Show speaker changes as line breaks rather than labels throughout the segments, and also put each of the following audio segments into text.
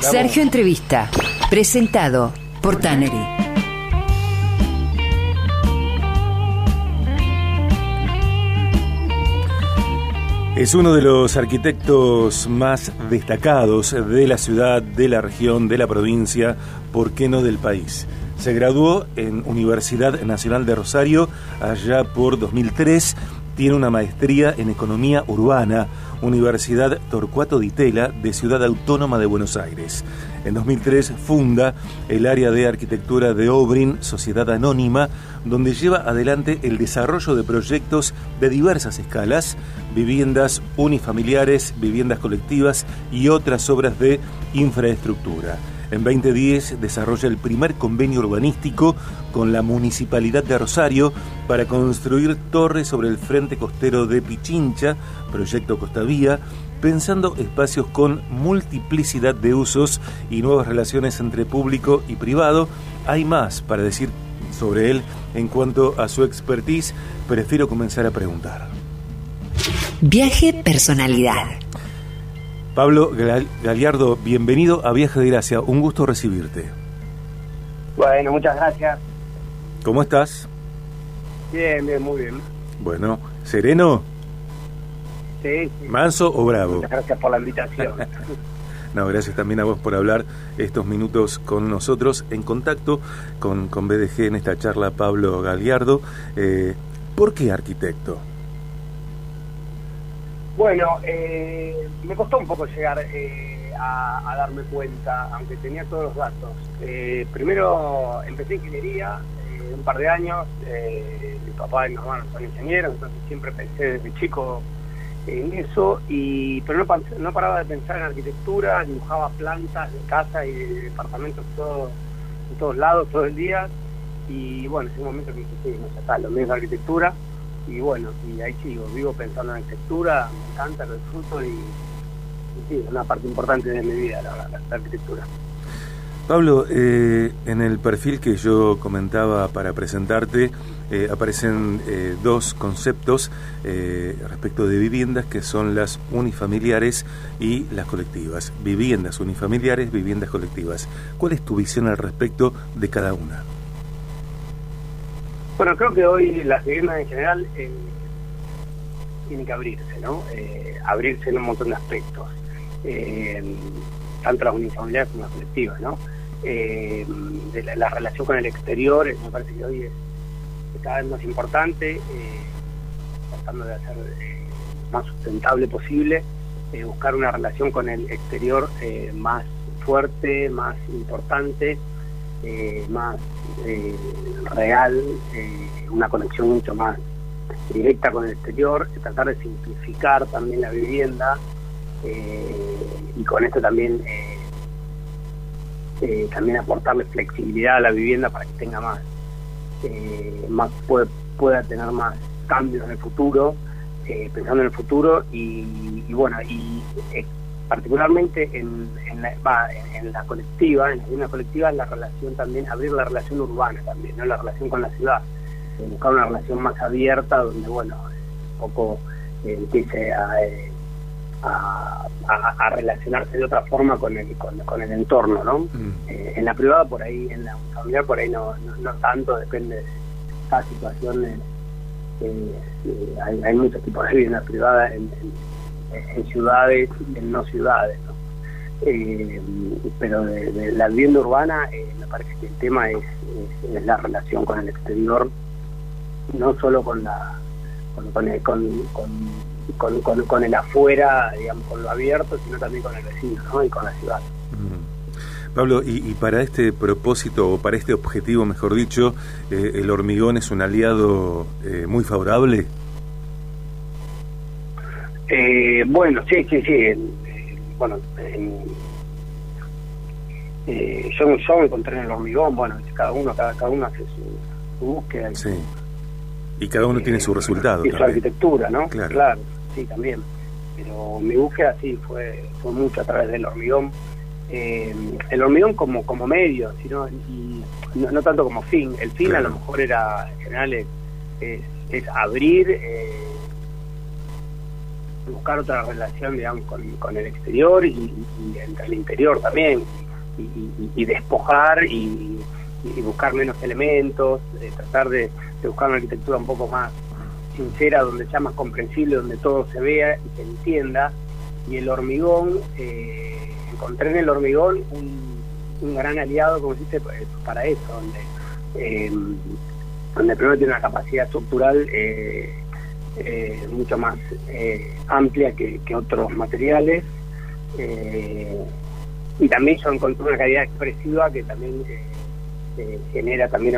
Sergio Entrevista, presentado por Tannery.
Es uno de los arquitectos más destacados de la ciudad, de la región, de la provincia, ¿por qué no del país? Se graduó en Universidad Nacional de Rosario allá por 2003 tiene una maestría en Economía Urbana, Universidad Torcuato Di Tella de Ciudad Autónoma de Buenos Aires. En 2003 funda el área de arquitectura de Obrin, Sociedad Anónima, donde lleva adelante el desarrollo de proyectos de diversas escalas, viviendas unifamiliares, viviendas colectivas y otras obras de infraestructura. En 2010 desarrolla el primer convenio urbanístico con la Municipalidad de Rosario para construir torres sobre el frente costero de Pichincha, proyecto Costavía, pensando espacios con multiplicidad de usos y nuevas relaciones entre público y privado. Hay más para decir sobre él en cuanto a su expertise, prefiero comenzar a preguntar.
Viaje Personalidad.
Pablo Galiardo, bienvenido a Viaje de Gracia, un gusto recibirte.
Bueno, muchas gracias.
¿Cómo estás?
Bien, bien, muy bien.
Bueno, ¿sereno?
Sí, sí.
¿Manso o bravo?
Muchas gracias por la invitación.
no, gracias también a vos por hablar estos minutos con nosotros en contacto con, con BDG en esta charla, Pablo Galiardo. Eh, ¿Por qué arquitecto?
Bueno, eh, me costó un poco llegar eh, a, darme cuenta, aunque tenía todos los datos. Eh, primero empecé ingeniería, un par de años, mi papá y mi hermano son ingenieros, entonces siempre pensé desde chico en eso, y pero no, no paraba de pensar en arquitectura, dibujaba plantas de casa y de departamentos todo, en todos lados, todo el día, y bueno, en ese momento me dije, sí, no sé, está, lo mismo arquitectura, y bueno, y ahí sigo, vivo pensando en arquitectura, me encanta, lo disfruto y, sí, es una parte importante de mi vida la, arquitectura.
Pablo, eh, en el perfil que yo comentaba para presentarte eh, aparecen eh, dos conceptos respecto de viviendas que son las unifamiliares y las colectivas. Viviendas unifamiliares, viviendas colectivas. ¿Cuál es tu visión al respecto de cada una?
Bueno, creo que hoy las viviendas en general eh, tienen que abrirse, ¿no? Eh, abrirse en un montón de aspectos, eh, tanto las unifamiliares como las colectivas, ¿no? la, relación con el exterior, me parece que hoy es, cada vez más importante, tratando de hacer más sustentable posible, buscar una relación con el exterior más fuerte, más importante, más eh, real, eh, una conexión mucho más directa con el exterior, tratar de simplificar también la vivienda eh, y con esto también también aportarle flexibilidad a la vivienda para que tenga más, más pueda tener más cambios en el futuro, pensando en el futuro y, y bueno y particularmente en, la, en, la colectiva, en la colectiva, la relación también, abrir la relación urbana también, ¿no? la relación con la ciudad, eh, buscar una relación más abierta donde, bueno, un poco eh, empiece eh, a, a, relacionarse de otra forma con el, con, el entorno, ¿no? Mm. en la privada por ahí, en la familiar por ahí no, no, tanto, depende de cada situación. hay, hay muchos tipos de vivienda privada en en ciudades y en no ciudades. Eh, pero de, la vivienda urbana eh, me parece que el tema es, la relación con el exterior, no solo con la con, el, con, con, el afuera, digamos, con lo abierto, sino también con el vecino ¿no? y con la ciudad.
Mm. Pablo, y, para este propósito, o para este objetivo, mejor dicho, eh, ¿el hormigón es un aliado muy favorable?
Eh, bueno, sí, sí, sí. bueno, eh, yo, yo me encontré en el hormigón, bueno, cada uno, cada, cada uno hace su, búsqueda.
Sí. Y cada uno tiene su resultado.
Y su arquitectura, ¿no? Claro. sí, también. Pero mi búsqueda sí fue, fue mucho a través del hormigón. Eh, el hormigón como, como medio, sino, y no, tanto como fin. El fin a lo mejor era, en general, es, es, abrir. Eh, buscar otra relación, digamos, con, el exterior y, entre el interior también, y, despojar y, buscar menos elementos, eh, tratar de, buscar una arquitectura un poco más sincera, donde sea más comprensible, donde todo se vea y se entienda. Y el hormigón, eh, encontré en el hormigón un, gran aliado, como dice, para eso, donde, eh, donde primero tiene una capacidad estructural eh, eh, mucho más eh, amplia que, otros materiales. Eh, y también yo encontré una calidad expresiva que también genera también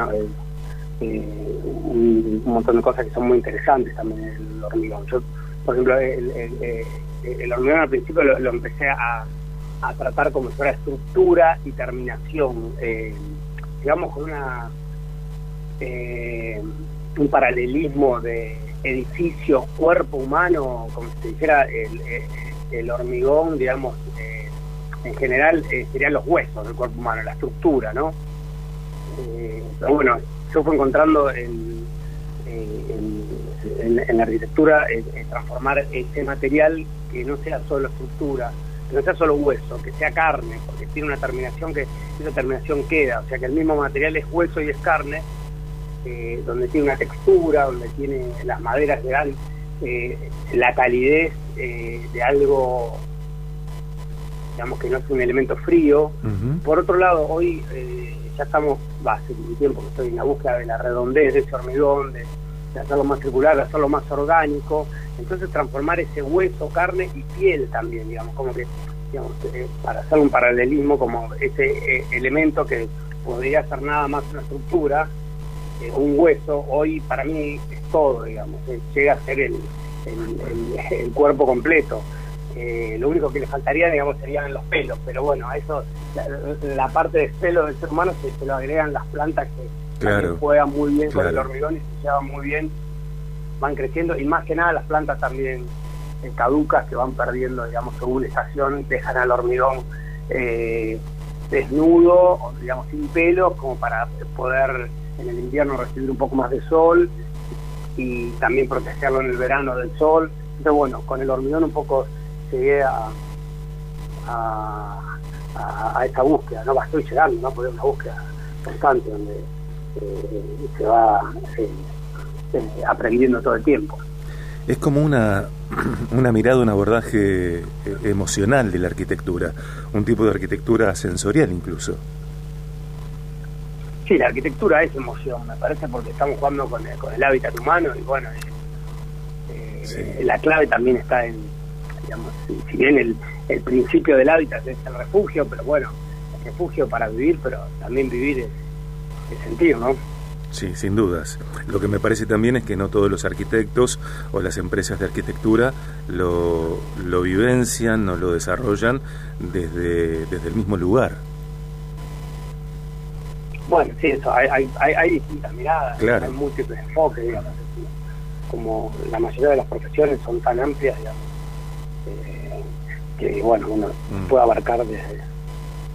un, montón de cosas que son muy interesantes también en el hormigón. Yo, por ejemplo, el, hormigón al principio lo, empecé a, tratar como si fuera estructura y terminación, digamos con una un paralelismo de edificio, cuerpo humano, como se dijera, el, hormigón, digamos, eh, en general eh, serían los huesos del cuerpo humano, la estructura, ¿no? Eh, bueno, yo fui encontrando en, en, la arquitectura transformar ese material que no sea solo estructura, que no sea solo hueso, que sea carne, porque tiene una terminación que esa terminación queda, o sea que el mismo material es hueso y es carne, eh, donde tiene una textura, donde tiene las maderas le dan eh, la calidez eh, de algo, digamos que no es un elemento frío. Por otro lado, hoy ya estamos, va, hace un tiempo que estoy en la búsqueda de la redondez de ese hormigón, de, hacerlo más circular, de hacerlo más orgánico, entonces transformar ese hueso, carne y piel también, digamos, como que, digamos, para hacer un paralelismo como ese elemento que podría ser nada más una estructura, un hueso hoy para mí es todo, digamos, eh, llega a ser el, el, cuerpo completo. Eh, lo único que le faltaría, digamos, serían los pelos, pero bueno, a eso, la, parte de pelo del ser humano se, lo agregan las plantas que, juegan muy bien con el hormigón y se llevan muy bien, van creciendo y más que nada las plantas también eh, caducas que van perdiendo, digamos, según la estación, dejan al hormigón desnudo, o, digamos, sin pelos, como para poder en el invierno recibir un poco más de sol y también protegerlo en el verano del sol. Entonces, bueno, con el hormigón un poco llegué a, a, esta búsqueda, ¿no? Estoy llegando, ¿no? Porque es una búsqueda constante donde eh, se va eh, eh, aprendiendo todo el tiempo.
Es como una, una mirada, un abordaje emocional de la arquitectura, un tipo de arquitectura sensorial incluso.
Sí, la arquitectura es emoción, me parece, porque estamos jugando con el, hábitat humano y bueno, eh, la clave también está en, digamos, si, bien el, el, principio del hábitat es el refugio, pero bueno, el refugio para vivir, pero también vivir es, es sentido, ¿no?
Sí, sin dudas. Lo que me parece también es que no todos los arquitectos o las empresas de arquitectura lo, lo vivencian o lo desarrollan desde, desde el mismo lugar.
Bueno, sí, eso, hay, hay, hay distintas miradas, hay múltiples enfoques, digamos, como la mayoría de las profesiones son tan amplias, digamos, eh, que bueno, uno mm. puede abarcar desde,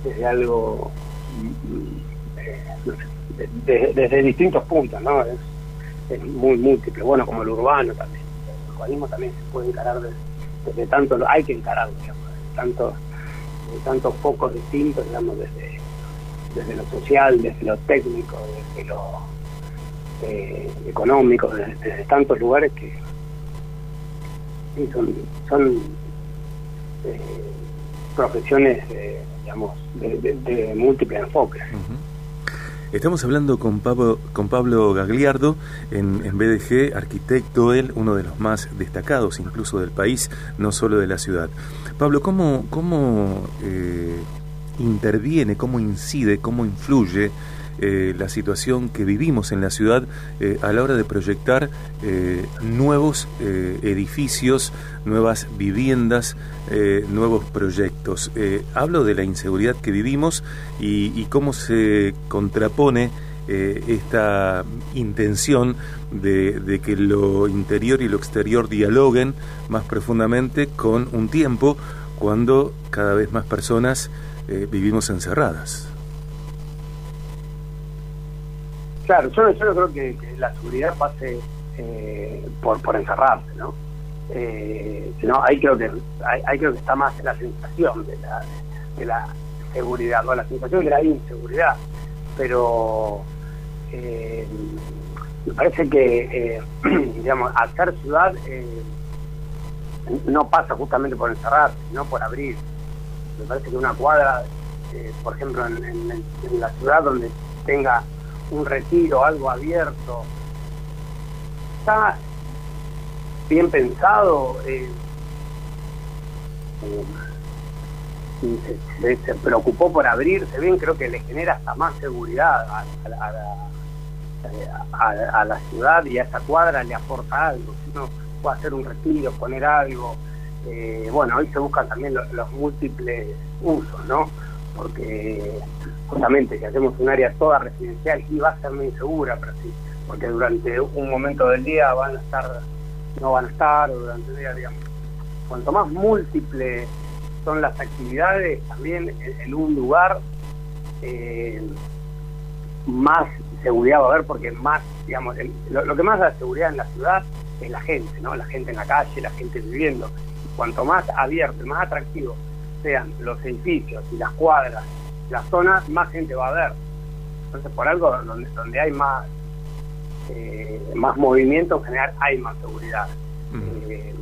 desde algo, mm, eh, desde distintos puntos, ¿no? Es, es, muy múltiple, bueno, como el urbano también, el urbanismo también se puede encarar desde, tanto, hay que encararlo, digamos, desde tantos, de tantos focos distintos, digamos, desde desde lo social, desde lo técnico, desde lo eh, económico, desde, tantos lugares que son, son eh, profesiones, digamos, de, múltiples enfoques.
Estamos hablando con Pablo, con Pablo Gagliardo en, en, BDG, arquitecto, él, uno de los más destacados incluso del país, no solo de la ciudad. Pablo, ¿cómo, cómo eh, interviene, cómo incide, cómo influye eh, la situación que vivimos en la ciudad eh, a la hora de proyectar eh, nuevos edificios, nuevas viviendas, nuevos proyectos. hablo de la inseguridad que vivimos y, cómo se contrapone esta intención de, de, que lo interior y lo exterior dialoguen más profundamente con un tiempo cuando cada vez más personas eh, vivimos encerradas.
Claro, yo, yo no creo que, la seguridad pase eh, por, por encerrarse, ¿no? Eh, no, ahí creo que ahí, creo que está más la sensación de la, de la seguridad, no la sensación de la inseguridad. Pero eh, me parece que, eh, digamos, hacer ciudad eh, no pasa justamente por encerrar, sino por abrir. Me parece que una cuadra, por ejemplo, en, la ciudad donde tenga un retiro, algo abierto, está bien pensado. Se, se, preocupó por abrirse bien, creo que le genera hasta más seguridad a, a, la ciudad y a esa cuadra le aporta algo. Si uno puede hacer un retiro, poner algo. Eh, bueno, hoy se buscan también los, múltiples usos, ¿no? Porque justamente si hacemos un área toda residencial y va a ser muy insegura, pero sí, porque durante un momento del día van a estar, no van a estar, o durante el día, digamos. Cuanto más múltiples son las actividades, también en, un lugar, eh, más seguridad va a haber porque más, digamos, lo, que más da seguridad en la ciudad es la gente, ¿no? La gente en la calle, la gente viviendo. Cuanto más abierto y más atractivo sean los edificios y las cuadras, las zonas, más gente va a haber. Entonces, por algo donde, donde hay más eh, más movimiento, en general hay más seguridad. Eh,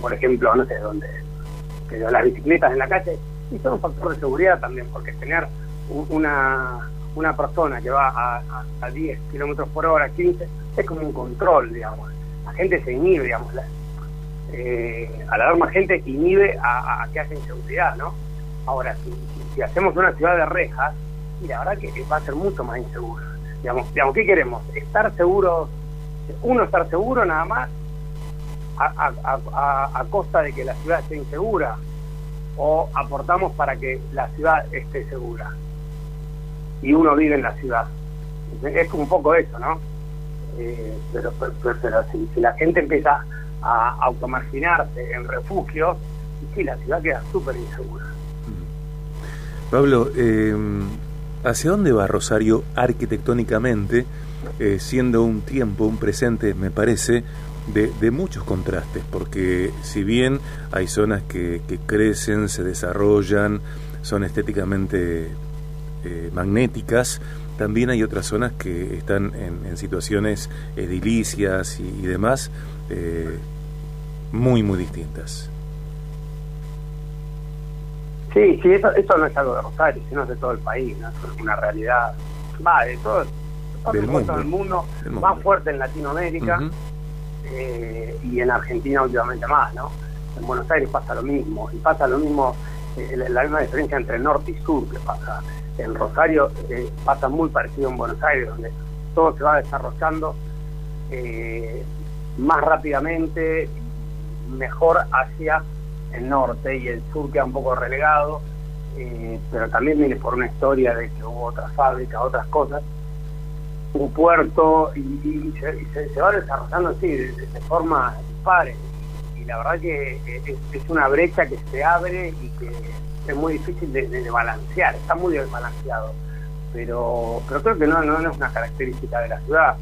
por ejemplo, no sé dónde, pero las bicicletas en la calle, y son un factor de seguridad también, porque tener una una persona que va a, a, 10 kilómetros por hora, 15, es como un control, digamos. La gente se inhibe, digamos. La, eh, al haber más gente, inhibe a, que haya inseguridad, ¿no? Ahora, si, hacemos una ciudad de rejas, la verdad que va a ser mucho más insegura. Digamos, digamos ¿qué queremos? Estar seguros, uno estar seguro nada más, a, costa de que la ciudad esté insegura, o aportamos para que la ciudad esté segura y uno vive en la ciudad. Es un poco eso, ¿no? Eh, pero, pero, si, la gente empieza a automarginarse en refugios, sí, la ciudad queda súper insegura.
Pablo, eh, ¿hacia dónde va Rosario arquitectónicamente, eh, siendo un tiempo, un presente, me parece, de, muchos contrastes? Porque si bien hay zonas que, crecen, se desarrollan, son estéticamente eh, magnéticas, también hay otras zonas que están en, situaciones edilicias y, demás eh, muy, muy distintas.
Sí, sí, eso, eso no es algo de Rosario, sino de todo el país, ¿no? es una realidad, va, de todo, el mundo, más fuerte en Latinoamérica eh, y en Argentina últimamente más, ¿no? En Buenos Aires pasa lo mismo, y pasa lo mismo, la misma diferencia entre norte y sur que pasa en Rosario eh, pasa muy parecido en Buenos Aires, donde todo se va desarrollando eh, más rápidamente, mejor hacia el norte y el sur queda un poco relegado, eh, pero también viene por una historia de que hubo otras fábricas, otras cosas, un puerto y, se, va desarrollando así, de, forma dispar. Y la verdad que es una brecha que se abre y que es muy difícil de, balancear, está muy desbalanceado. Pero, pero creo que no, no, es una característica de la ciudad,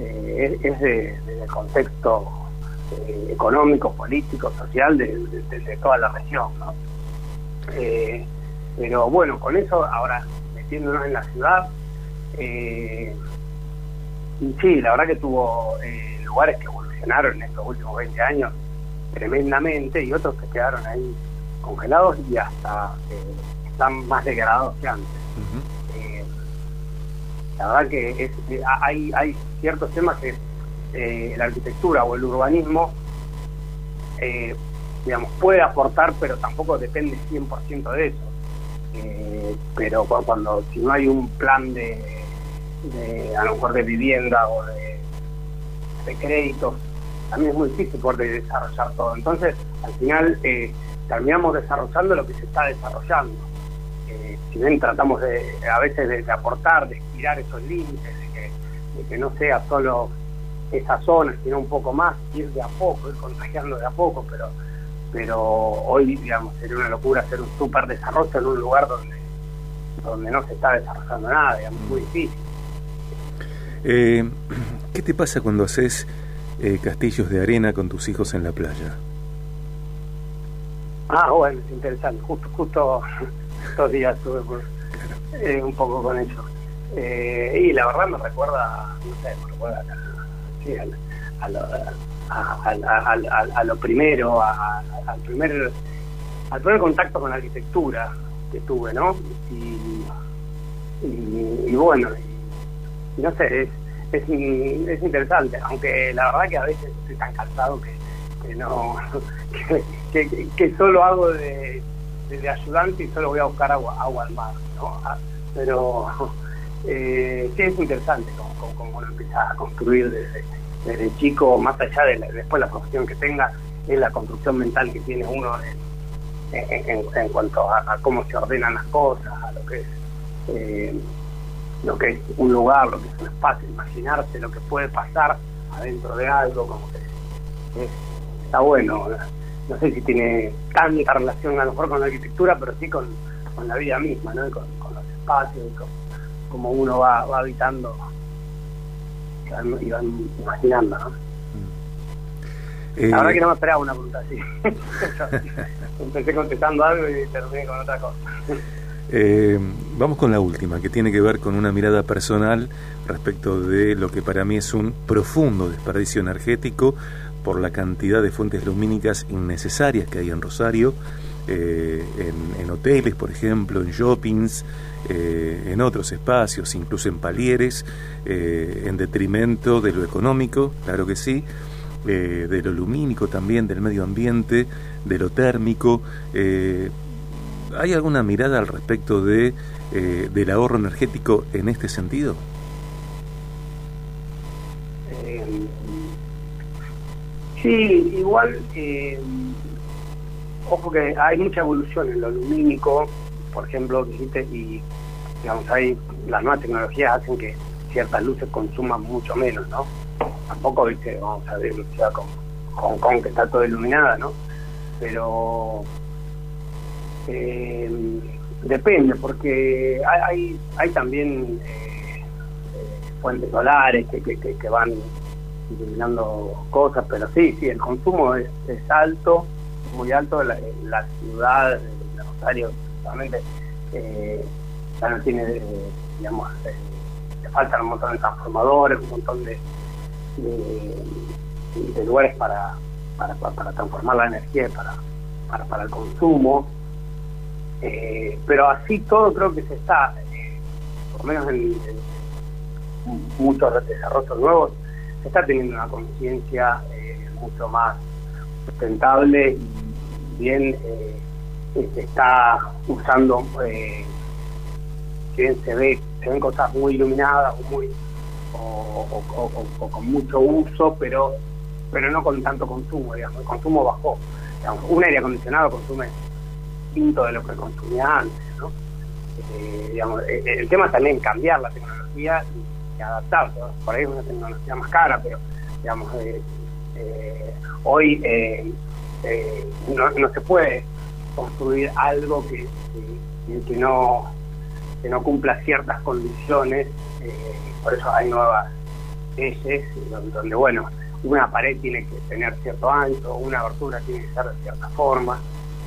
eh, es, del contexto eh, económico, político, social de, toda la región. Eh, pero bueno, con eso, ahora metiéndonos en la ciudad, sí, la verdad que tuvo lugares que evolucionaron en estos últimos 20 años tremendamente y otros que quedaron ahí congelados y hasta eh, están más degradados que antes. Eh, la verdad que eh, hay, hay ciertos temas que la arquitectura o el urbanismo digamos, puede aportar, pero tampoco depende 100% de eso. pero cuando, si no hay un plan de, de, a lo mejor de vivienda o de, créditos, también es muy difícil poder desarrollar todo. Entonces, al final, eh, terminamos desarrollando lo que se está desarrollando. Eh, si bien tratamos de, a veces de, aportar, de estirar esos límites, de que, no sea solo esa zona, sino un poco más, ir de a poco, ir contagiando de a poco, pero pero hoy, digamos, sería una locura hacer un super desarrollo en un lugar donde, donde no se está desarrollando nada, digamos, muy difícil.
Eh, ¿Qué te pasa cuando haces eh, castillos de arena con tus hijos en la playa.
Ah, bueno, es interesante. Justo, justo estos días estuve eh, un poco con eso. Eh, y la verdad me recuerda, no sé, me recuerda a, lo, a, lo, primero, al primer al primer contacto con la arquitectura que tuve, ¿no? Y, y, bueno, no sé, es, es, es, interesante, aunque la verdad que a veces estoy tan cansado que, que no, que, que, solo hago de, de, ayudante y solo voy a buscar agua, agua al mar, ¿no? Ah, pero eh, sí es interesante como, uno empieza a construir desde, chico, más allá de después la profesión que tenga, es la construcción mental que tiene uno en, cuanto a, cómo se ordenan las cosas, a lo que es eh, lo que es un lugar, lo que es un espacio, imaginarse lo que puede pasar adentro de algo, como que está bueno. No sé si tiene tanta relación a lo mejor con la arquitectura, pero sí con, la vida misma, ¿no? con, los espacios, con cómo uno va, habitando y va imaginando. ¿no? Eh, la verdad que no me esperaba una pregunta así. Empecé contestando algo y terminé con otra cosa.
Eh, vamos con la última, que tiene que ver con una mirada personal respecto de lo que para mí es un profundo desperdicio energético por la cantidad de fuentes lumínicas innecesarias que hay en Rosario, eh, en, hoteles, por ejemplo, en shoppings, eh, en otros espacios, incluso en palieres, en detrimento de lo económico, claro que sí, de lo lumínico también, del medio ambiente, de lo térmico. Eh, ¿Hay alguna mirada al respecto de, eh, del ahorro energético en este sentido?
Eh, sí, igual, ojo que hay mucha evolución en lo lumínico, por ejemplo, dijiste, y digamos, hay, las nuevas tecnologías hacen que ciertas luces consuman mucho menos, ¿no? Tampoco, viste, vamos a ver ciudad como Hong Kong, que está todo iluminada, ¿no? Pero eh, depende, porque hay, hay también eh, eh, fuentes solares que, que, van iluminando cosas, pero sí, sí, el consumo es, alto, muy alto. La, ciudad de Rosario, justamente, ya no tiene, digamos, le faltan un montón de transformadores, un montón de, de, lugares para, para, transformar la energía para, para, el consumo. Eh, pero así todo creo que se está, eh, por lo menos en, muchos desarrollos nuevos, se está teniendo una conciencia eh, mucho más sustentable y bien se está usando, bien se ve, se ven cosas muy iluminadas o muy o, con mucho uso, pero pero no con tanto consumo, digamos, el consumo bajó. un aire acondicionado consume quinto de lo que consumía antes, ¿no? Eh, digamos, eh, el, tema también cambiar la tecnología y, adaptarse. Por ahí es una tecnología más cara, pero digamos, eh, hoy no, no, se puede construir algo que, que, no que no cumpla ciertas condiciones, por eso hay nuevas leyes donde, bueno, una pared tiene que tener cierto ancho, una abertura tiene que ser de cierta forma.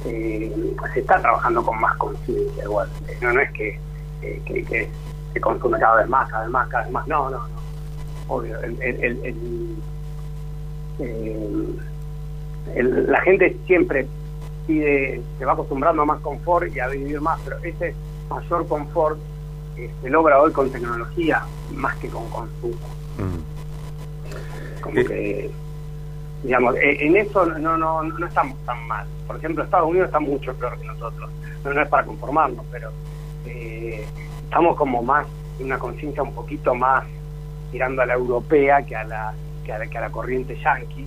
Eh, se está trabajando con más conciencia igual. Eh, no, no es que, que, se consume cada vez más, cada vez más, cada vez más. No, no, no. Obvio. El, la gente siempre pide, se va acostumbrando a más confort y a vivir más, pero ese mayor confort eh, se logra hoy con tecnología más que con consumo. Mm. como que digamos eh, en eso no, no no estamos tan mal. Por ejemplo Estados Unidos está mucho peor que nosotros. No, es para conformarnos pero eh, estamos como más una conciencia un poquito más tirando a la europea que a la que a la, que a la corriente yanqui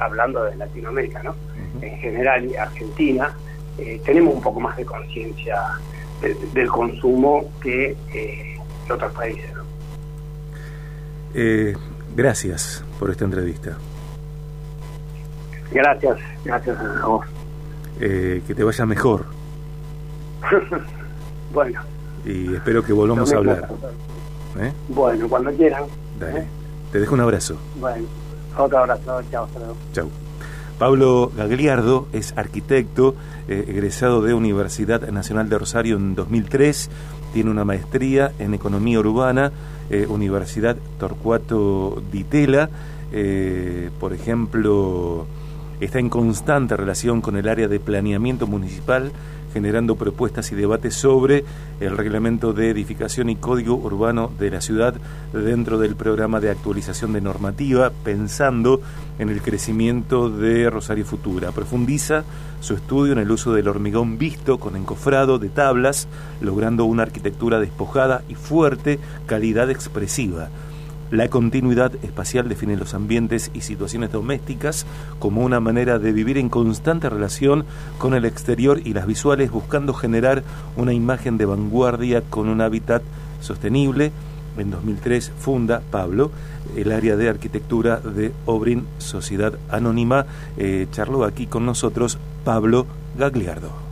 hablando de Latinoamérica no en general Argentina eh, tenemos un poco más de conciencia del consumo que otros países ¿no?
Gracias por esta entrevista.
Gracias, gracias a vos.
Eh, que te vaya mejor.
bueno.
Y espero que volvamos a hablar.
¿Eh? Bueno, cuando quieran.
Dale. ¿Eh? Te dejo un abrazo.
Bueno, Otro abrazo, chao,
Chao. Pablo Gagliardo es arquitecto, eh, egresado de Universidad Nacional de Rosario en 2003, tiene una maestría en Economía Urbana, eh, Universidad Torcuato Di Tella, eh, por ejemplo, está en constante relación con el área de planeamiento municipal generando propuestas y debates sobre el reglamento de edificación y código urbano de la ciudad dentro del programa de actualización de normativa, pensando en el crecimiento de Rosario Futura. Profundiza su estudio en el uso del hormigón visto con encofrado de tablas, logrando una arquitectura despojada y fuerte calidad expresiva la continuidad espacial define los ambientes y situaciones domésticas como una manera de vivir en constante relación con el exterior y las visuales buscando generar una imagen de vanguardia con un hábitat sostenible. En 2003 funda Pablo el área de arquitectura de Obrin Sociedad Anónima. Eh, charló aquí con nosotros Pablo Gagliardo.